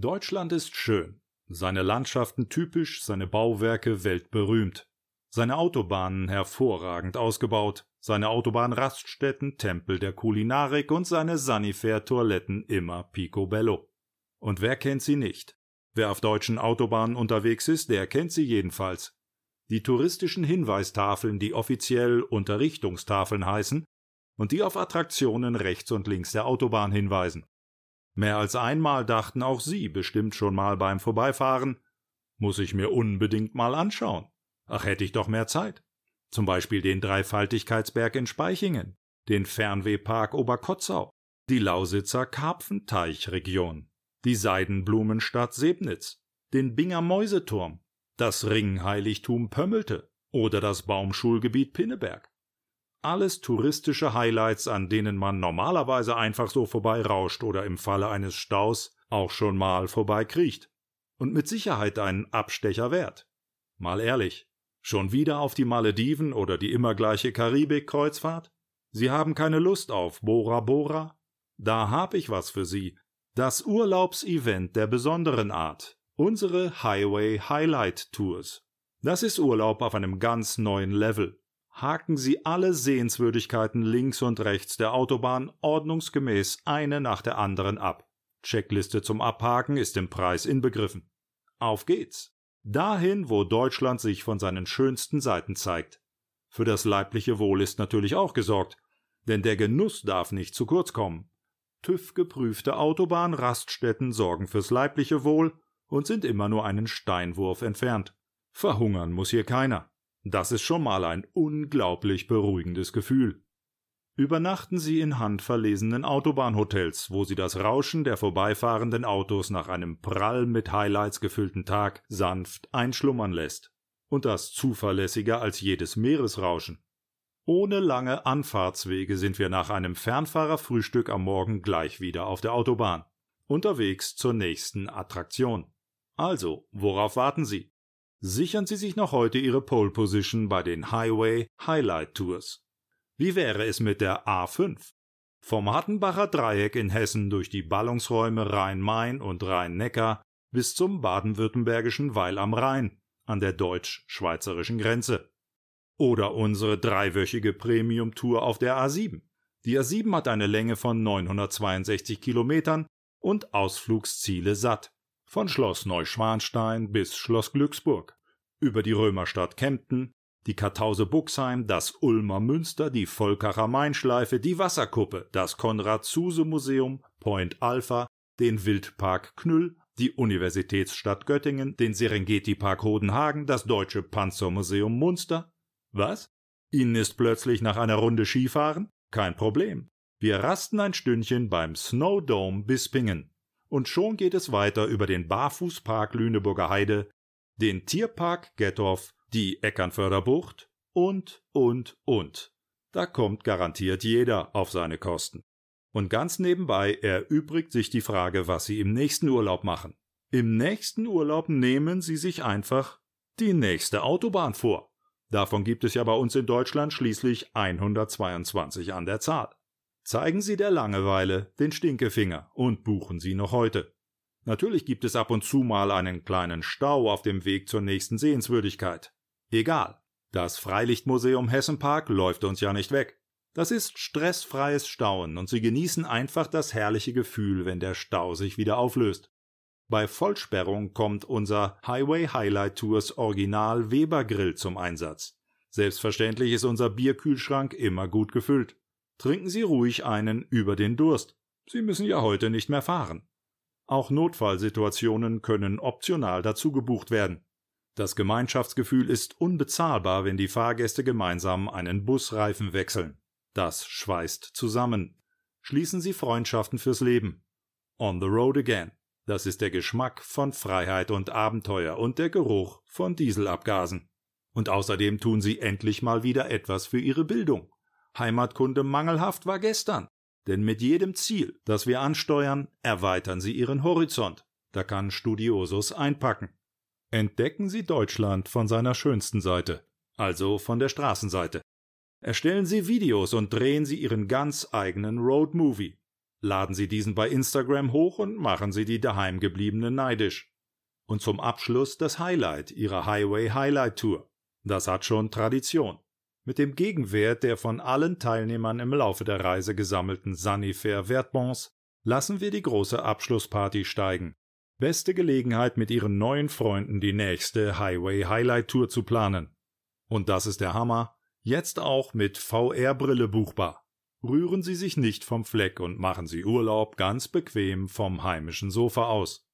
Deutschland ist schön, seine Landschaften typisch, seine Bauwerke weltberühmt, seine Autobahnen hervorragend ausgebaut, seine Autobahnraststätten Tempel der Kulinarik und seine Sanifair-Toiletten immer picobello. Und wer kennt sie nicht? Wer auf deutschen Autobahnen unterwegs ist, der kennt sie jedenfalls. Die touristischen Hinweistafeln, die offiziell Unterrichtungstafeln heißen und die auf Attraktionen rechts und links der Autobahn hinweisen. Mehr als einmal dachten auch Sie bestimmt schon mal beim Vorbeifahren, muss ich mir unbedingt mal anschauen. Ach, hätte ich doch mehr Zeit. Zum Beispiel den Dreifaltigkeitsberg in Speichingen, den Fernwehpark Oberkotzau, die Lausitzer Karpfenteichregion, die Seidenblumenstadt Sebnitz, den Binger Mäuseturm, das Ringheiligtum Pömmelte oder das Baumschulgebiet Pinneberg. Alles touristische Highlights, an denen man normalerweise einfach so vorbeirauscht oder im Falle eines Staus auch schon mal vorbeikriecht. Und mit Sicherheit einen Abstecher wert. Mal ehrlich, Schon wieder auf die Malediven oder die immer gleiche Karibik-Kreuzfahrt? Sie haben keine Lust auf Bora Bora? Da hab ich was für Sie. Das Urlaubsevent der besonderen Art. Unsere Highway Highlight Tours. Das ist Urlaub auf einem ganz neuen Level. Haken Sie alle Sehenswürdigkeiten links und rechts der Autobahn ordnungsgemäß eine nach der anderen ab. Checkliste zum Abhaken ist im Preis inbegriffen. Auf geht's! Dahin, wo Deutschland sich von seinen schönsten Seiten zeigt. Für das leibliche Wohl ist natürlich auch gesorgt, denn der Genuss darf nicht zu kurz kommen. TÜV geprüfte Autobahnraststätten sorgen fürs leibliche Wohl und sind immer nur einen Steinwurf entfernt. Verhungern muss hier keiner. Das ist schon mal ein unglaublich beruhigendes Gefühl. Übernachten Sie in handverlesenen Autobahnhotels, wo Sie das Rauschen der vorbeifahrenden Autos nach einem prall mit Highlights gefüllten Tag sanft einschlummern lässt. Und das zuverlässiger als jedes Meeresrauschen. Ohne lange Anfahrtswege sind wir nach einem Fernfahrerfrühstück am Morgen gleich wieder auf der Autobahn. Unterwegs zur nächsten Attraktion. Also, worauf warten Sie? Sichern Sie sich noch heute Ihre Pole Position bei den Highway Highlight Tours. Wie wäre es mit der A5? Vom Hattenbacher Dreieck in Hessen durch die Ballungsräume Rhein-Main und Rhein-Neckar bis zum baden-württembergischen Weil am Rhein an der deutsch-schweizerischen Grenze. Oder unsere dreiwöchige Premium-Tour auf der A7. Die A7 hat eine Länge von 962 Kilometern und Ausflugsziele satt. Von Schloss Neuschwanstein bis Schloss Glücksburg. Über die Römerstadt Kempten, die Kartause Buxheim, das Ulmer Münster, die Volkacher Mainschleife, die Wasserkuppe, das Konrad-Zuse-Museum, Point Alpha, den Wildpark Knüll, die Universitätsstadt Göttingen, den Serengeti-Park Hodenhagen, das Deutsche Panzermuseum Munster. Was? Ihnen ist plötzlich nach einer Runde Skifahren? Kein Problem. Wir rasten ein Stündchen beim Snowdome Bispingen. Und schon geht es weiter über den Barfußpark Lüneburger Heide, den Tierpark Gettorf die Eckernförder Bucht und, und, und. Da kommt garantiert jeder auf seine Kosten. Und ganz nebenbei erübrigt sich die Frage, was Sie im nächsten Urlaub machen. Im nächsten Urlaub nehmen Sie sich einfach die nächste Autobahn vor. Davon gibt es ja bei uns in Deutschland schließlich 122 an der Zahl. Zeigen Sie der Langeweile den Stinkefinger und buchen Sie noch heute. Natürlich gibt es ab und zu mal einen kleinen Stau auf dem Weg zur nächsten Sehenswürdigkeit. Egal. Das Freilichtmuseum Hessenpark läuft uns ja nicht weg. Das ist stressfreies Stauen und Sie genießen einfach das herrliche Gefühl, wenn der Stau sich wieder auflöst. Bei Vollsperrung kommt unser Highway Highlight Tours Original Weber Grill zum Einsatz. Selbstverständlich ist unser Bierkühlschrank immer gut gefüllt. Trinken Sie ruhig einen über den Durst. Sie müssen ja heute nicht mehr fahren. Auch Notfallsituationen können optional dazu gebucht werden. Das Gemeinschaftsgefühl ist unbezahlbar, wenn die Fahrgäste gemeinsam einen Busreifen wechseln. Das schweißt zusammen. Schließen Sie Freundschaften fürs Leben. On the road again. Das ist der Geschmack von Freiheit und Abenteuer und der Geruch von Dieselabgasen. Und außerdem tun Sie endlich mal wieder etwas für Ihre Bildung. Heimatkunde mangelhaft war gestern. Denn mit jedem Ziel, das wir ansteuern, erweitern Sie Ihren Horizont. Da kann Studiosus einpacken. Entdecken Sie Deutschland von seiner schönsten Seite, also von der Straßenseite. Erstellen Sie Videos und drehen Sie Ihren ganz eigenen Road Movie. Laden Sie diesen bei Instagram hoch und machen Sie die daheimgebliebenen neidisch. Und zum Abschluss das Highlight Ihrer Highway Highlight Tour. Das hat schon Tradition. Mit dem Gegenwert der von allen Teilnehmern im Laufe der Reise gesammelten Sanifair Wertbons lassen wir die große Abschlussparty steigen. Beste Gelegenheit, mit Ihren neuen Freunden die nächste Highway Highlight Tour zu planen. Und das ist der Hammer, jetzt auch mit VR-Brille buchbar. Rühren Sie sich nicht vom Fleck und machen Sie Urlaub ganz bequem vom heimischen Sofa aus.